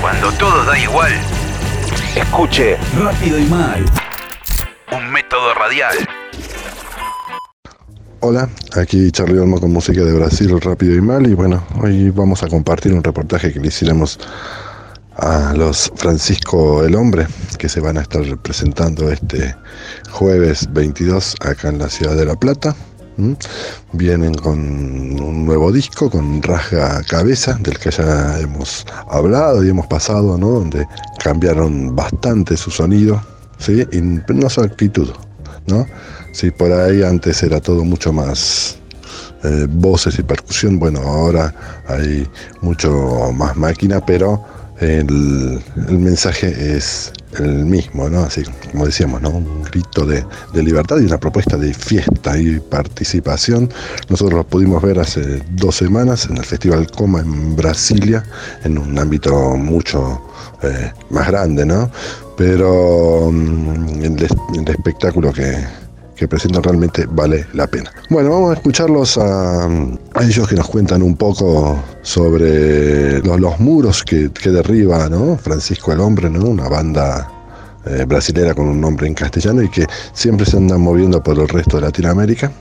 Cuando todo da igual, escuche Rápido y Mal. un método radial. Hola, aquí Charlie Olmo con música de Brasil rápido y mal y bueno, hoy vamos a compartir un reportaje que le hicimos a los Francisco el Hombre que se van a estar presentando este jueves 22 acá en la ciudad de La Plata. ¿M? Vienen con un nuevo disco, con Rasga Cabeza, del que ya hemos hablado y hemos pasado, ¿no? Donde cambiaron bastante su sonido, ¿sí? Y no su actitud, ¿no? Sí, por ahí antes era todo mucho más eh, voces y percusión, bueno, ahora hay mucho más máquina, pero el, mensaje es el mismo, ¿no? Así como decíamos, ¿no? Un grito de, libertad y una propuesta de fiesta y participación. Nosotros lo pudimos ver hace dos semanas en el Festival Coma en Brasilia, en un ámbito mucho eh, más grande, ¿no? Pero mm, el espectáculo que, que presentan realmente vale la pena. Bueno, vamos a escucharlos a, a ellos que nos cuentan un poco sobre los, los muros que, que derriba ¿no? Francisco el Hombre, ¿no? una banda eh, brasilera con un nombre en castellano y que siempre se andan moviendo por el resto de Latinoamérica.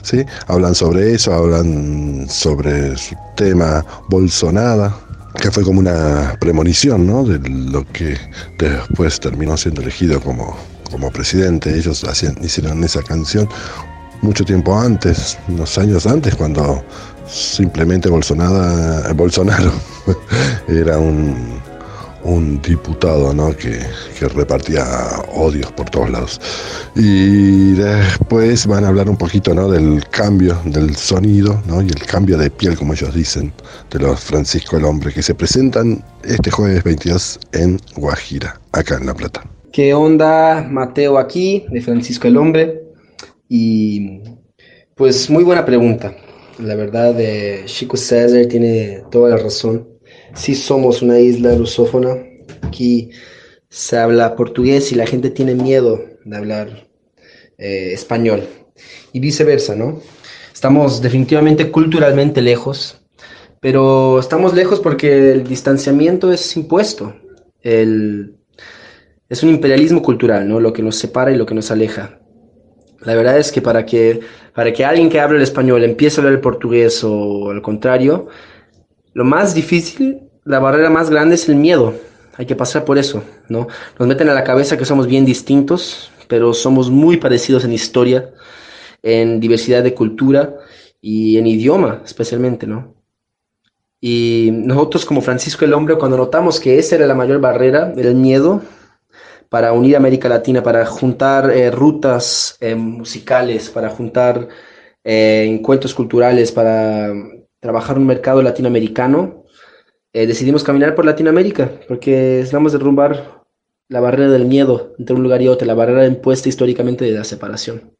¿sí? Hablan sobre eso, hablan sobre su tema Bolsonada, que fue como una premonición ¿no? de lo que después terminó siendo elegido como, como presidente. Ellos hacían, hicieron esa canción mucho tiempo antes, unos años antes, cuando simplemente Bolsonaro, Bolsonaro era un, un diputado ¿no? que, que repartía odios por todos lados. Y después van a hablar un poquito ¿no? del cambio del sonido ¿no? y el cambio de piel, como ellos dicen, de los Francisco el Hombre, que se presentan este jueves 22 en Guajira, acá en La Plata. ¿Qué onda? Mateo aquí, de Francisco el Hombre. Y pues muy buena pregunta. La verdad, eh, Chico César tiene toda la razón. Sí somos una isla lusófona. Aquí se habla portugués y la gente tiene miedo de hablar eh, español. Y viceversa, ¿no? Estamos definitivamente culturalmente lejos, pero estamos lejos porque el distanciamiento es impuesto. El, es un imperialismo cultural, ¿no? Lo que nos separa y lo que nos aleja. La verdad es que para que, para que alguien que habla el español empiece a hablar el portugués o al contrario, lo más difícil, la barrera más grande es el miedo. Hay que pasar por eso, ¿no? Nos meten a la cabeza que somos bien distintos, pero somos muy parecidos en historia, en diversidad de cultura y en idioma especialmente, ¿no? Y nosotros como Francisco el Hombre, cuando notamos que esa era la mayor barrera, el miedo, para unir América Latina, para juntar eh, rutas eh, musicales, para juntar eh, encuentros culturales, para trabajar un mercado latinoamericano, decidimos caminar por Latinoamérica, porque necesitamos derrumbar la barrera del miedo entre un lugar y otro, la barrera impuesta históricamente de la separación.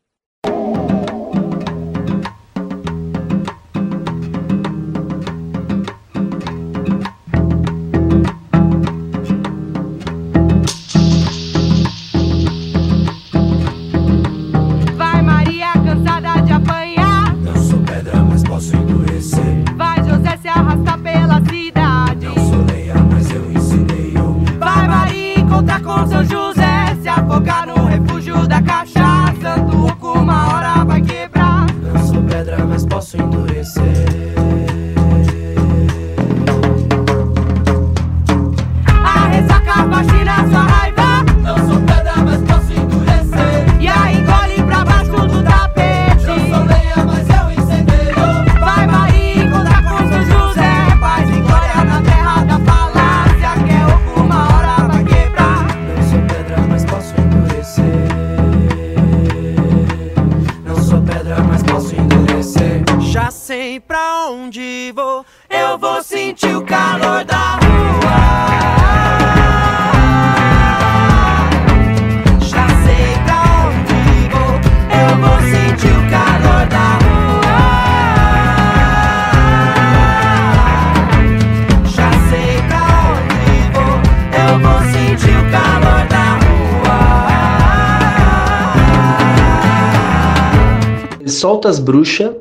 Soltas Bruxa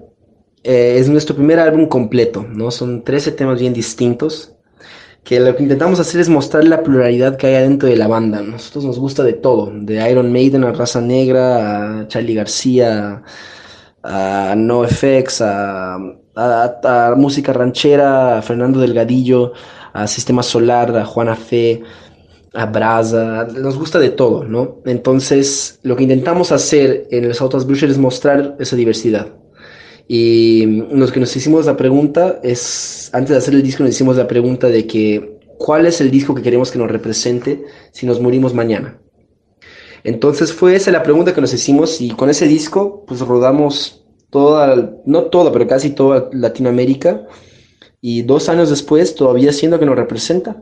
eh, es nuestro primer álbum completo, ¿no? Son 13 temas bien distintos que lo que intentamos hacer es mostrar la pluralidad que hay adentro de la banda. Nosotros nos gusta de todo, de Iron Maiden a Raza Negra, a Charlie García, a NoFX, a, a, a música ranchera, a Fernando Delgadillo, a Sistema Solar, a Juana Fe, a Brasa, nos gusta de todo, ¿no? Entonces, lo que intentamos hacer en el Southwest Bruiser es mostrar esa diversidad. Y los que nos hicimos la pregunta es, antes de hacer el disco nos hicimos la pregunta de que, ¿cuál es el disco que queremos que nos represente si nos morimos mañana? Entonces fue esa la pregunta que nos hicimos y con ese disco pues rodamos toda, no toda, pero casi toda Latinoamérica y dos años después todavía siendo que nos representa.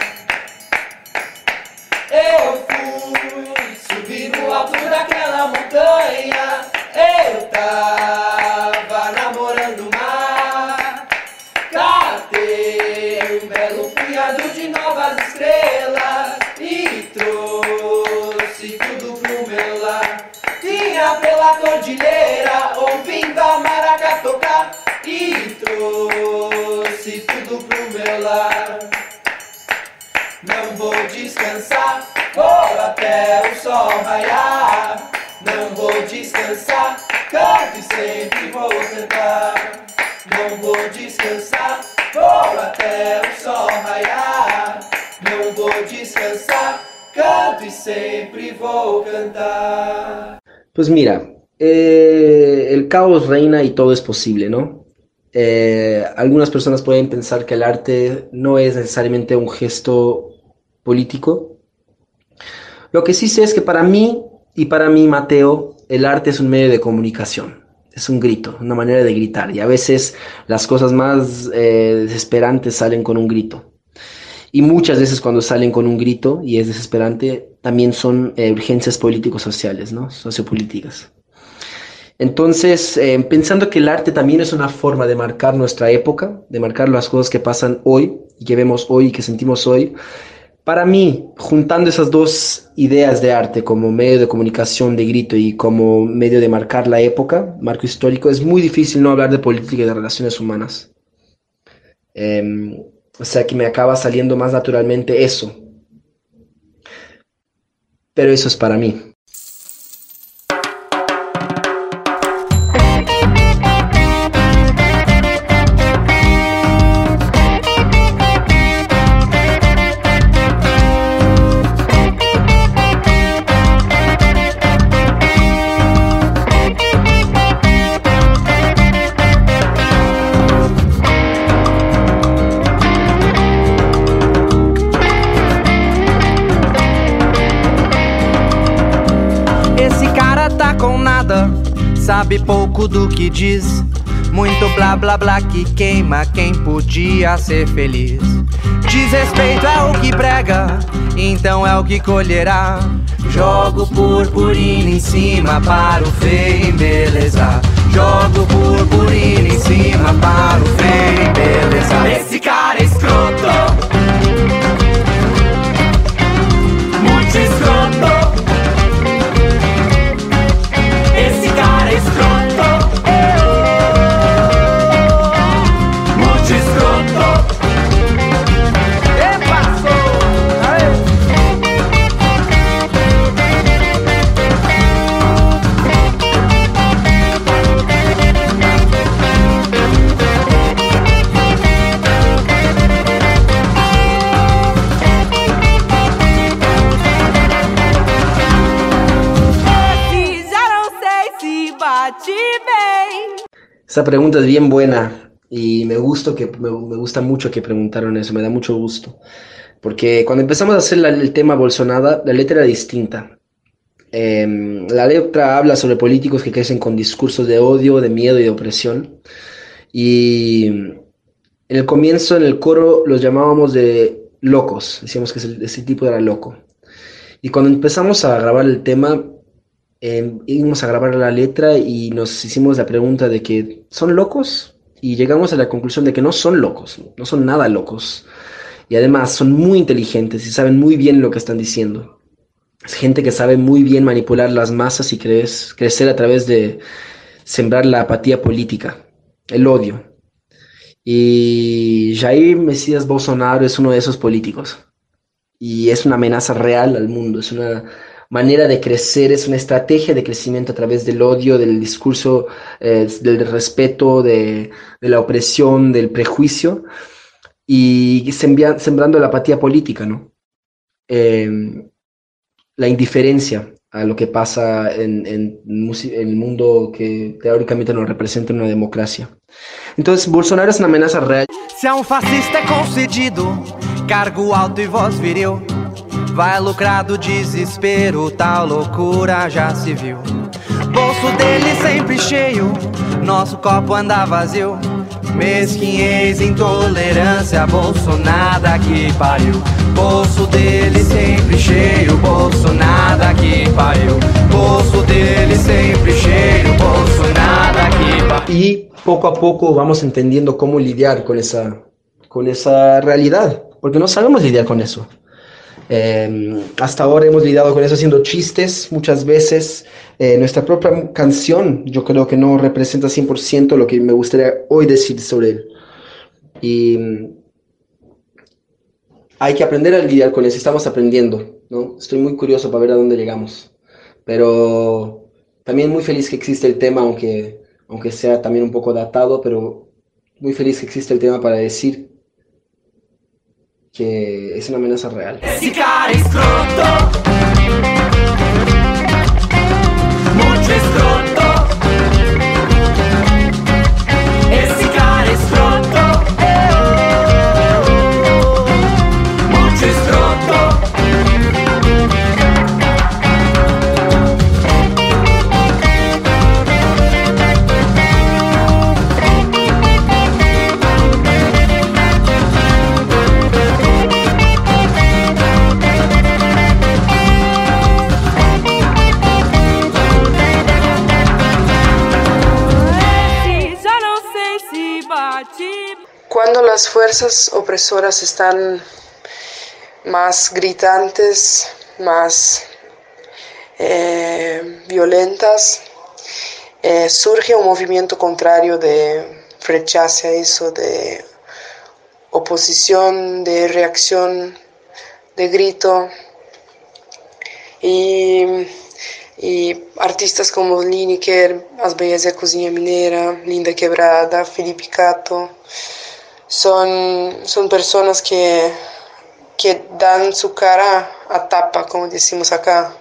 Eu tava namorando mar. Catei um belo punhado de novas estrelas e trouxe tudo pro meu lar. Vinha pela cordilheira, ouvindo a maraca tocar e trouxe tudo pro meu lar. Não vou descansar, vou até o sol raiar. Descansar, canto e sempre vou cantar. Não vou descansar, vou até o sol raiar. Não vou descansar, canto e sempre vou cantar. Pues mira, eh, el caos reina y todo es posible, ¿no? Eh, algunas personas pueden pensar que el arte no es necesariamente un gesto político. Lo que sí sé es que para mí y para mí, Mateo, el arte es un medio de comunicación, es un grito, una manera de gritar. Y a veces las cosas más eh, desesperantes salen con un grito. Y muchas veces cuando salen con un grito y es desesperante, también son eh, urgencias políticos sociales, ¿no? Sociopolíticas. Entonces, eh, pensando que el arte también es una forma de marcar nuestra época, de marcar las cosas que pasan hoy y que vemos hoy y que sentimos hoy, para mí, juntando esas dos ideas de arte como medio de comunicación de grito y como medio de marcar la época, marco histórico, es muy difícil no hablar de política y de relaciones humanas. Eh, o sea que me acaba saliendo más naturalmente eso. Pero eso es para mí. Sabe pouco do que diz. Muito blá blá blá que queima quem podia ser feliz. Desrespeito é o que prega, então é o que colherá. Jogo purpurina em cima para o feio embelezar. Jogo purpurina em cima para o feio embelezar. Esse cara é escroto, Esa pregunta es bien buena y me, gusto que, me, gusta mucho que preguntaron eso, me da mucho gusto. Porque cuando empezamos a hacer el tema Bolsonaro, la letra era distinta. Em, la letra habla sobre políticos que crecen con discursos de odio, de miedo y de opresión. Y en el comienzo, en el coro, los llamábamos de locos, decíamos que ese tipo era loco. Y cuando empezamos a grabar el tema, eh, íbamos a grabar la letra y nos hicimos la pregunta de que son locos y llegamos a la conclusión de que no son locos, no son nada locos. Y además son muy inteligentes y saben muy bien lo que están diciendo. Es gente que sabe muy bien manipular las masas y crecer a través de sembrar la apatía política, el odio. Y Jair Mesías Bolsonaro es uno de esos políticos. Y es una amenaza real al mundo, es una manera de crecer, es una estrategia de crecimiento a través del odio, del discurso, eh, del respeto, de, la opresión, del prejuicio y sembrando la apatía política, ¿no? Em, la indiferencia a lo que pasa en, el mundo que teóricamente nos representa una democracia. Entonces, Bolsonaro es una amenaza real. Se a um fascista concedido cargo alto e voz viril, vai lucrar do desespero, tal loucura já se viu. Bolso dele sempre cheio, nosso copo anda vazio. Mesquinhez, intolerância, Bolsonaro que pariu. Bolso dele sempre cheio, Bolsonaro que pariu. Bolso dele sempre cheio, Bolsonaro que pariu. Y poco a poco vamos entendiendo cómo lidiar con esa, con esa realidad, porque no sabemos lidiar con eso. Eh, hasta ahora hemos lidiado con eso haciendo chistes muchas veces. Eh, nuestra propia canción yo creo que no representa 100% lo que me gustaría hoy decir sobre él. Y mm, hay que aprender a lidiar con eso, estamos aprendiendo, ¿no? Estoy muy curioso para ver a dónde llegamos. Pero también muy feliz que existe el tema, aunque, aunque sea también un poco datado, pero muy feliz que existe el tema para decir que es una amenaza real. Cuando las fuerzas opresoras están más gritantes, más eh, violentas, eh, surge un movimiento contrario de rechazo a eso, de oposición, de reacción, de grito. Y, artistas como Lineker, As Bellas da Cozinha Mineira, Linda Quebrada, Felipe Cato, son, son personas que, que dan su cara a tapa, como decimos acá,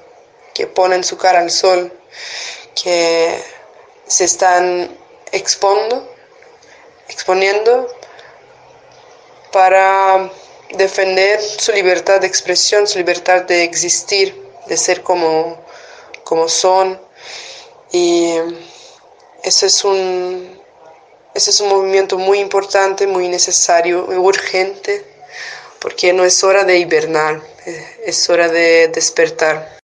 que ponen su cara al sol, que se están expondo, exponiendo para defender su libertad de expresión, su libertad de existir, de ser como, como son. Y eso es un, ese es un movimiento muy importante, muy necesario, muy urgente, porque no es hora de hibernar, eh, es hora de despertar.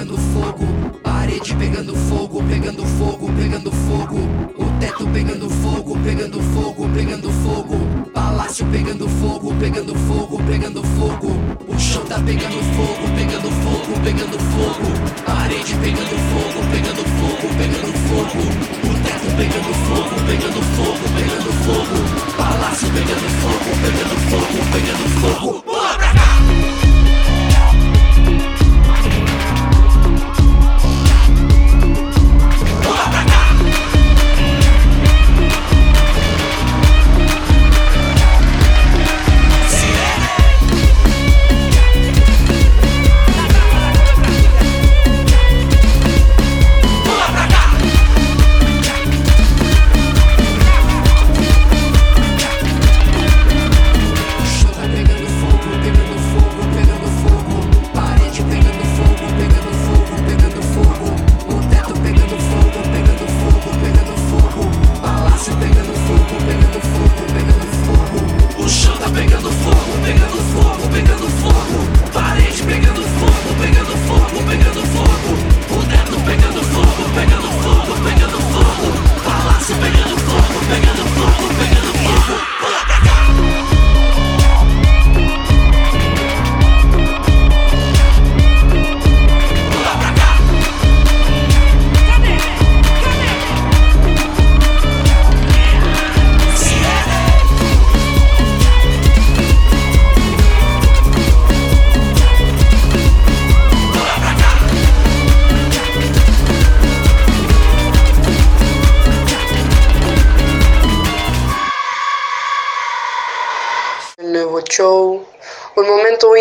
pegando fogo.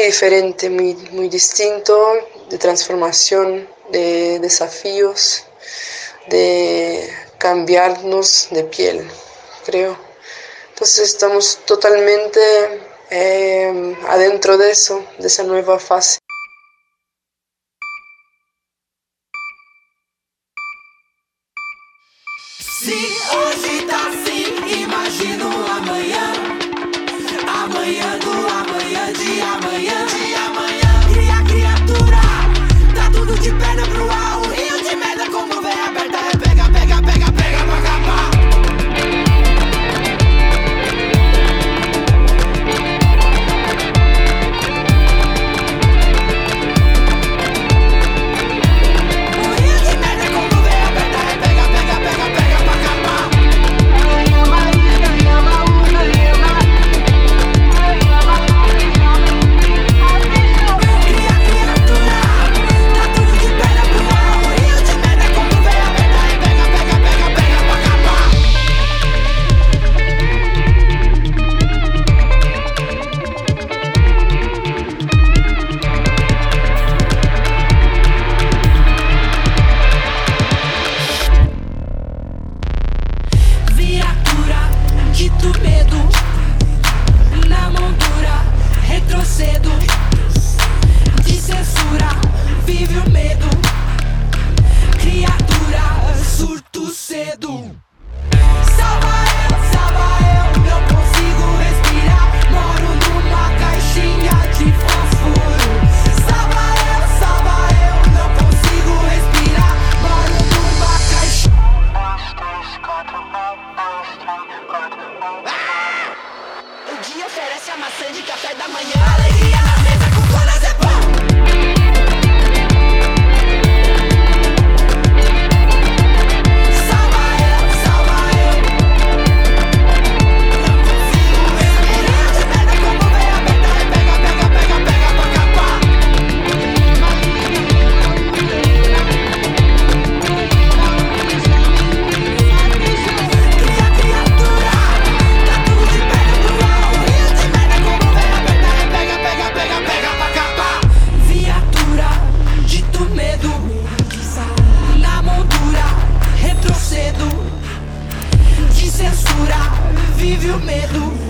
diferente, muy, muy distinto, de transformación, de desafíos, de cambiarnos de piel, creo. Entonces estamos totalmente em, adentro de eso, de esa nueva fase. medo.